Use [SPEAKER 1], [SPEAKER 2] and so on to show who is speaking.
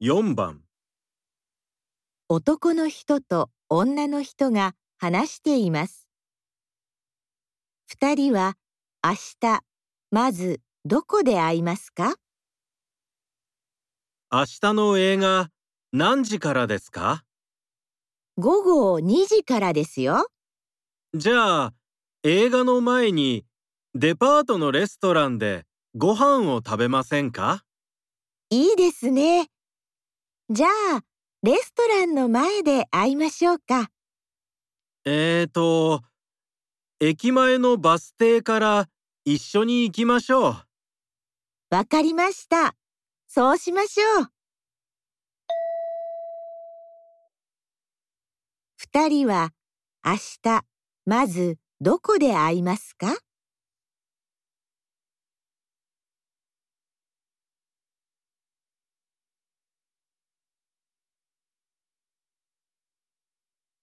[SPEAKER 1] 4番
[SPEAKER 2] 男の人と女の人が話しています。二人は明日、まずどこで会いますか？
[SPEAKER 1] 明日の映画何時からですか？
[SPEAKER 2] 午後2時からですよ。
[SPEAKER 1] じゃあ映画の前にデパートのレストランでご飯を食べませんか？
[SPEAKER 2] いいですね。じゃあ、レストランの前で会いましょうか。
[SPEAKER 1] えーと駅前のバス停から一緒に行きましょう。
[SPEAKER 2] わかりました。そうしましょう。二人は明日、まずどこで会いますか？